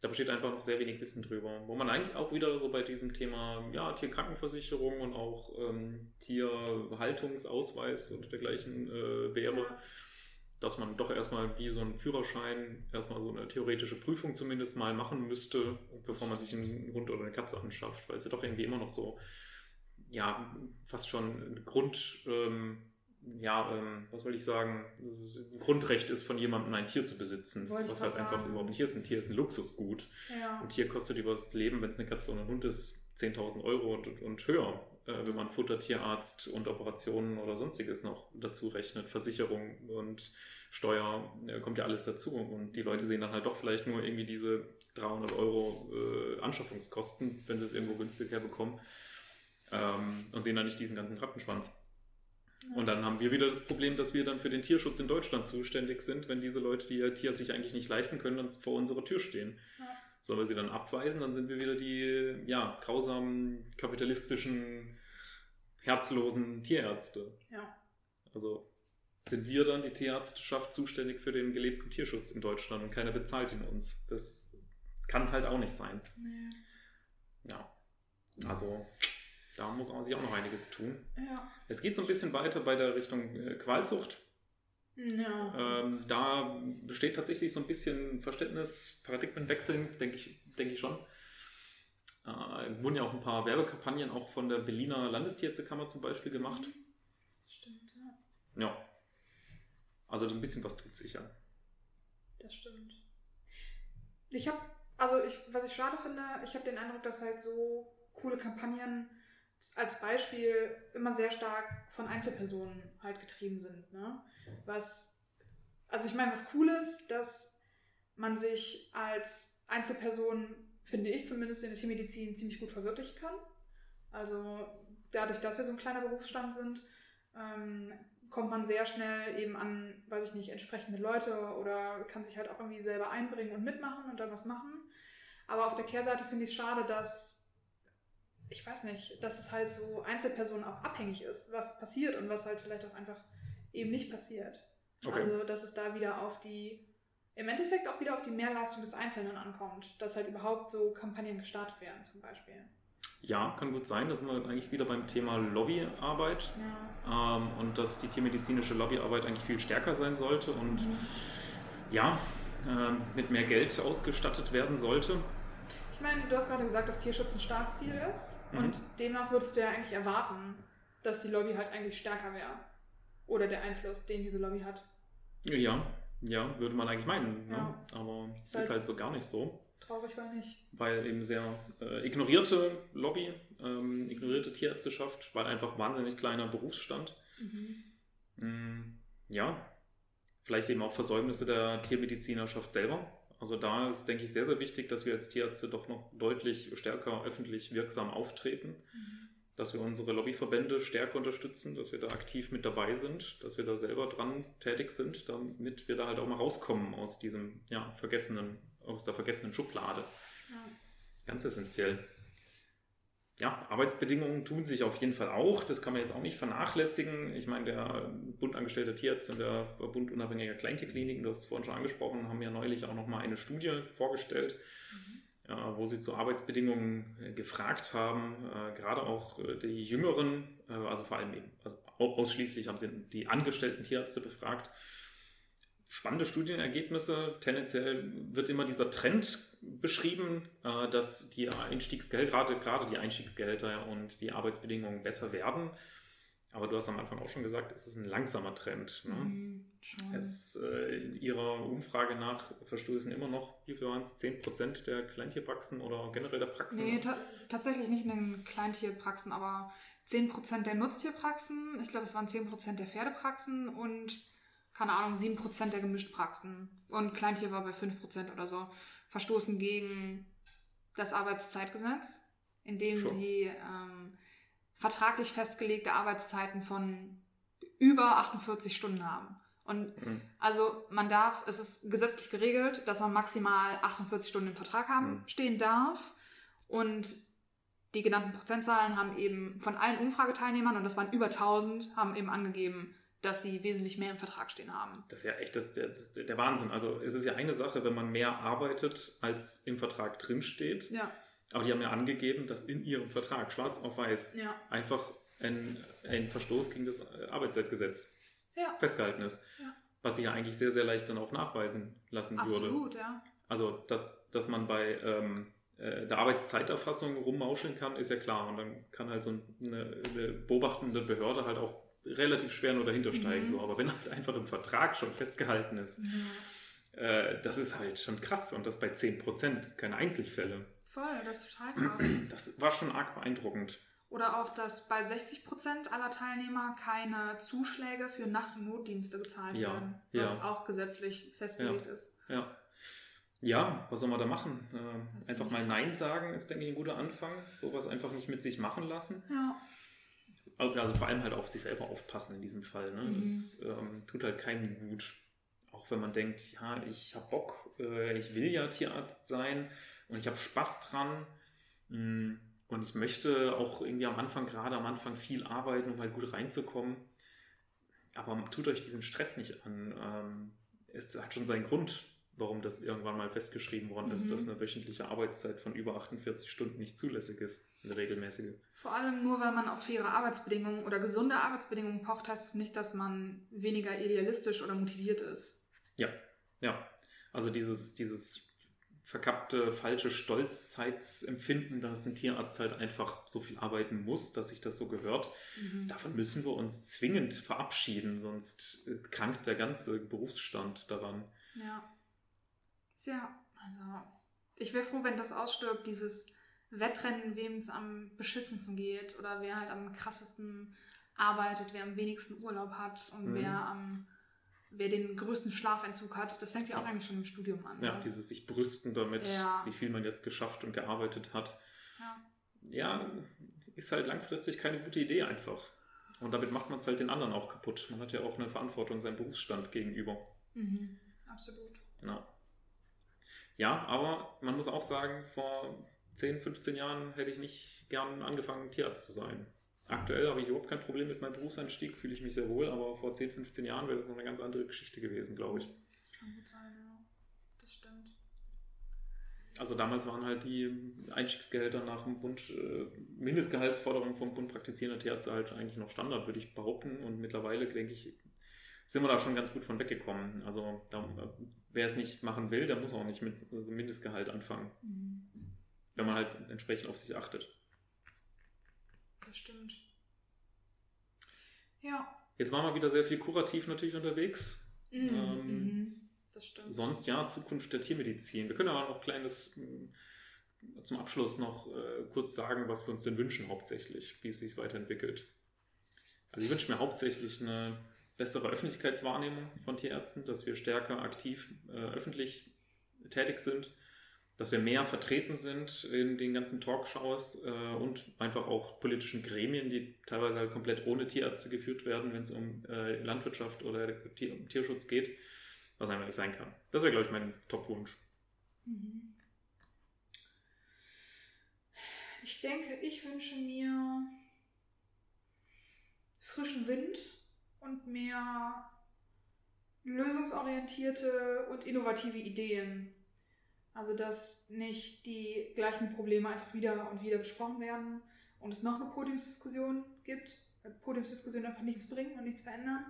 Da besteht einfach noch sehr wenig Wissen drüber. Wo man eigentlich auch wieder so bei diesem Thema ja, Tierkrankenversicherung und auch ähm, Tierhaltungsausweis und dergleichen äh, wäre, Ja. Dass man doch erstmal wie so einen Führerschein erstmal so eine theoretische Prüfung zumindest mal machen müsste, bevor man sich einen Hund oder eine Katze anschafft, weil es ja doch irgendwie immer noch so, ja, fast schon ein Grund, ähm, ja, ähm, was soll ich sagen, ein Grundrecht ist von jemandem ein Tier zu besitzen, Wollte was halt einfach überhaupt nicht ist. Ein Tier ist ein Luxusgut. Ja. Ein Tier kostet über das Leben, wenn es eine Katze und ein Hund ist, 10.000 Euro und, und höher, äh, wenn man Futter, Tierarzt und Operationen oder sonstiges noch dazu rechnet. Versicherung und Steuer äh, kommt ja alles dazu. Und die Leute sehen dann halt doch vielleicht nur irgendwie diese 300 Euro äh, Anschaffungskosten, wenn sie es irgendwo günstig herbekommen. Ähm, und sehen dann nicht diesen ganzen Rattenschwanz. Und dann haben wir wieder das Problem, dass wir dann für den Tierschutz in Deutschland zuständig sind, wenn diese Leute, die ihr Tier sich eigentlich nicht leisten können, dann vor unserer Tür stehen. Ja. Sollen wir sie dann abweisen, dann sind wir wieder die ja, grausamen, kapitalistischen, herzlosen Tierärzte. Ja. Also sind wir dann, die Tierärzteschaft, zuständig für den gelebten Tierschutz in Deutschland und keiner bezahlt ihn uns. Das kann es halt auch nicht sein. Nee. Ja. Also da muss man sich auch noch einiges tun. Ja. Es geht so ein bisschen weiter bei der Richtung äh, Qualzucht. Ja. Ähm, da besteht tatsächlich so ein bisschen Verständnis, Paradigmenwechsel, denke ich, denke ich schon. Äh, wurden ja auch ein paar Werbekampagnen auch von der Berliner Landestierärztekammer zum Beispiel gemacht. Stimmt, ja. Ja. Also ein bisschen was tut sich ja. Das stimmt. Ich habe, also ich, was ich schade finde, ich habe den Eindruck, dass halt so coole Kampagnen als Beispiel immer sehr stark von Einzelpersonen halt getrieben sind. Ne? Was, also ich meine, was cool ist, dass man sich als Einzelperson, finde ich zumindest in der Tiermedizin, ziemlich gut verwirklichen kann. Also dadurch, dass wir so ein kleiner Berufsstand sind, ähm, kommt man sehr schnell eben an, weiß ich nicht, entsprechende Leute oder kann sich halt auch irgendwie selber einbringen und mitmachen und dann was machen. Aber auf der Kehrseite finde ich es schade, dass, ich weiß nicht, dass es halt so Einzelpersonen auch abhängig ist, was passiert und was halt vielleicht auch einfach eben nicht passiert. Okay. Also, dass es da wieder auf die, im Endeffekt auch wieder auf die Mehrleistung des Einzelnen ankommt, dass halt überhaupt so Kampagnen gestartet werden zum Beispiel. Ja, kann gut sein. Da sind wir eigentlich wieder beim Thema Lobbyarbeit Ja. ähm, und dass die tiermedizinische Lobbyarbeit eigentlich viel stärker sein sollte und Mhm. ja, ähm, mit mehr Geld ausgestattet werden sollte. Ich meine, du hast gerade gesagt, dass Tierschutz ein Staatsziel ist Mhm. und demnach würdest du ja eigentlich erwarten, dass die Lobby halt eigentlich stärker wäre. Oder der Einfluss, den diese Lobby hat. Ja, ja, würde man eigentlich meinen. Ne? Ja. Aber es Ist halt- ist halt so gar nicht so. Traurig war nicht. weil eben sehr äh, ignorierte Lobby, ähm, ignorierte Tierärzteschaft, weil einfach wahnsinnig kleiner Berufsstand. Mm, ja, vielleicht eben auch Versäumnisse der Tiermedizinerschaft selber. Also da ist, denke ich, sehr, sehr wichtig, dass wir als Tierärzte doch noch deutlich stärker öffentlich wirksam auftreten, dass wir unsere Lobbyverbände stärker unterstützen, dass wir da aktiv mit dabei sind, dass wir da selber dran tätig sind, damit wir da halt auch mal rauskommen aus diesem ja, vergessenen, aus der vergessenen Schublade. Ja. Ganz essentiell. Ja, Arbeitsbedingungen tun sich auf jeden Fall auch. Das kann man jetzt auch nicht vernachlässigen. Ich meine, der Bund angestellter Tierärzte und der Bund unabhängiger Kleintierkliniken, du hast es vorhin schon angesprochen, haben ja neulich auch nochmal eine Studie vorgestellt, äh, wo sie zu Arbeitsbedingungen äh, gefragt haben. Äh, gerade auch äh, die Jüngeren, äh, also vor allem eben, also au- ausschließlich haben sie die angestellten Tierärzte befragt. Spannende Studienergebnisse. Tendenziell wird immer dieser Trend beschrieben, äh, dass die Einstiegsgehälter, gerade, die Einstiegsgehälter und die Arbeitsbedingungen besser werden. Aber du hast am Anfang auch schon gesagt, es ist ein langsamer Trend. Ne? Mhm, schon. Es, äh, in ihrer Umfrage nach verstoßen immer noch, wie viel waren es, 10% der Kleintierpraxen oder generell der Praxen? Nee, ta tatsächlich nicht in den Kleintierpraxen, aber 10% der Nutztierpraxen, ich glaube, es waren 10% der Pferdepraxen und, keine Ahnung, 7% der Gemischtpraxen. Und Kleintier war bei 5% oder so. Verstoßen gegen das Arbeitszeitgesetz, in dem Sure. sie ähm, vertraglich festgelegte Arbeitszeiten von über 48 Stunden haben. Und Mhm. also man darf, es ist gesetzlich geregelt, dass man maximal 48 Stunden im Vertrag haben, Mhm. stehen darf. Und die genannten Prozentzahlen haben eben von allen Umfrageteilnehmern, und das waren über 1000, haben eben angegeben, dass sie wesentlich mehr im Vertrag stehen haben. Das ist ja echt das, der, das, der Wahnsinn. Also es ist ja eine Sache, wenn man mehr arbeitet, als im Vertrag drinsteht. Ja, Aber die haben ja angegeben, dass in ihrem Vertrag, schwarz auf weiß, ja, einfach ein, ein Verstoß gegen das Arbeitszeitgesetz ja, festgehalten ist. Ja. Was sich ja eigentlich sehr, sehr leicht dann auch nachweisen lassen würde. absolut, ja. Also, dass, dass man bei ähm, äh, der Arbeitszeiterfassung rummauscheln kann, ist ja klar. Und dann kann halt so eine, eine beobachtende Behörde halt auch relativ schwer nur dahinter steigen. Mhm. So. Aber wenn halt einfach im Vertrag schon festgehalten ist, äh, das ist halt schon krass. Und das bei 10%, keine Einzelfälle. Voll, das ist total krass. Das war schon arg beeindruckend. Oder auch, dass bei 60% aller Teilnehmer keine Zuschläge für Nacht- und Notdienste gezahlt Ja, werden, was ja. auch gesetzlich festgelegt ist. Ja. Ja, was soll man da machen? Äh, einfach mal krass. Nein sagen ist, denke ich, ein guter Anfang. Sowas einfach nicht mit sich machen lassen. Ja, Also vor allem halt auf sich selber aufpassen in diesem Fall. Ne? Mhm. Das ähm, tut halt keinem gut. Auch wenn man denkt, ja, ich habe Bock, äh, ich will ja Tierarzt sein und ich habe Spaß dran. Mh, mm, und ich möchte auch irgendwie am Anfang, gerade am Anfang, viel arbeiten, um halt gut reinzukommen. Aber tut euch diesen Stress nicht an. Ähm, es hat schon seinen Grund, warum das irgendwann mal festgeschrieben worden mhm. ist, dass eine wöchentliche Arbeitszeit von über 48 Stunden nicht zulässig ist, eine regelmäßige. Vor allem nur, weil man auf faire Arbeitsbedingungen oder gesunde Arbeitsbedingungen pocht, heißt es nicht, dass man weniger idealistisch oder motiviert ist. Ja, ja. Also dieses, dieses verkappte, falsche Stolzzeitsempfinden, dass ein Tierarzt halt einfach so viel arbeiten muss, dass sich das so gehört. Mhm. Davon müssen wir uns zwingend verabschieden, sonst äh, krankt der ganze Berufsstand daran. Ja. Sehr, also ich wäre froh, wenn das ausstirbt, dieses Wettrennen, wem es am beschissensten geht oder wer halt am krassesten arbeitet, wer am wenigsten Urlaub hat und mhm. wer am wer den größten Schlafentzug hat. Das fängt ja auch eigentlich schon im Studium an. Ja, ne? dieses sich brüsten damit, ja. wie viel man jetzt geschafft und gearbeitet hat. Ja. ja, ist halt langfristig keine gute Idee einfach. Und damit macht man es halt den anderen auch kaputt. Man hat ja auch eine Verantwortung seinem Berufsstand gegenüber. Mhm, absolut. Ja. Ja, aber man muss auch sagen, vor 10, 15 Jahren hätte ich nicht gern angefangen, Tierarzt zu sein. Aktuell habe ich überhaupt kein Problem mit meinem Berufseinstieg, fühle ich mich sehr wohl, aber vor 10, 15 Jahren wäre das noch eine ganz andere Geschichte gewesen, glaube ich. Das kann gut sein, ja. Das stimmt. Also damals waren halt die Einstiegsgehälter nach dem Bund, äh, Mindestgehaltsforderung vom Bund praktizierender Tierärzte halt eigentlich noch Standard, würde ich behaupten. Und mittlerweile, denke ich, sind wir da schon ganz gut von weggekommen. Also da, wer es nicht machen will, der muss auch nicht mit so einem Mindestgehalt anfangen. Mhm. Wenn man halt entsprechend auf sich achtet. Das stimmt. Ja. Jetzt waren wir wieder sehr viel kurativ natürlich unterwegs. Mhm. Ähm, mhm. das stimmt. Sonst ja, Zukunft der Tiermedizin. Wir können aber noch kleines äh, zum Abschluss noch äh, kurz sagen, was wir uns denn wünschen hauptsächlich, wie es sich weiterentwickelt. Also ich wünsche mir hauptsächlich eine bessere Öffentlichkeitswahrnehmung von Tierärzten, dass wir stärker aktiv äh, öffentlich tätig sind dass wir mehr vertreten sind in den ganzen Talkshows äh, und einfach auch politischen Gremien, die teilweise halt komplett ohne Tierärzte geführt werden, wenn es um äh, Landwirtschaft oder Tier Tierschutz geht, was einfach nicht sein kann. Das wäre, glaube ich, mein Top-Wunsch. Mhm. Ich denke, ich wünsche mir frischen Wind und mehr lösungsorientierte und innovative Ideen. Also, dass nicht die gleichen Probleme einfach wieder und wieder besprochen werden und es noch eine Podiumsdiskussion gibt, Podiumsdiskussionen einfach nichts bringen und nichts verändern,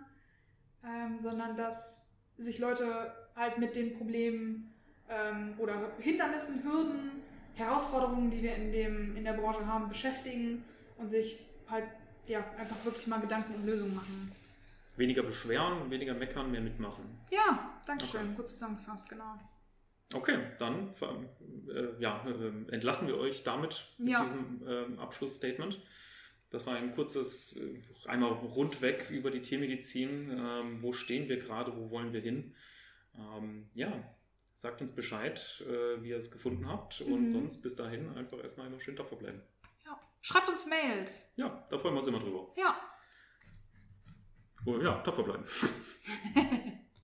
ähm, sondern dass sich Leute halt mit den Problemen ähm, oder Hindernissen, Hürden, Herausforderungen, die wir in, dem, in der Branche haben, beschäftigen und sich halt ja, einfach wirklich mal Gedanken und Lösungen machen. Weniger beschweren, weniger meckern, mehr mitmachen. Ja, danke schön. Okay. Gut zusammengefasst, genau. Okay, dann äh, ja, äh, entlassen wir euch damit ja. mit diesem äh, Abschlussstatement. Das war ein kurzes, äh, einmal rundweg über die Tiermedizin. Ähm, wo stehen wir gerade, wo wollen wir hin? Ähm, ja, sagt uns Bescheid, äh, wie ihr es gefunden habt. Und mhm. sonst bis dahin einfach erstmal einen schönen Tag verbleiben. Ja, schreibt uns Mails. Ja, da freuen wir uns immer drüber. Ja. Ja, tapfer bleiben.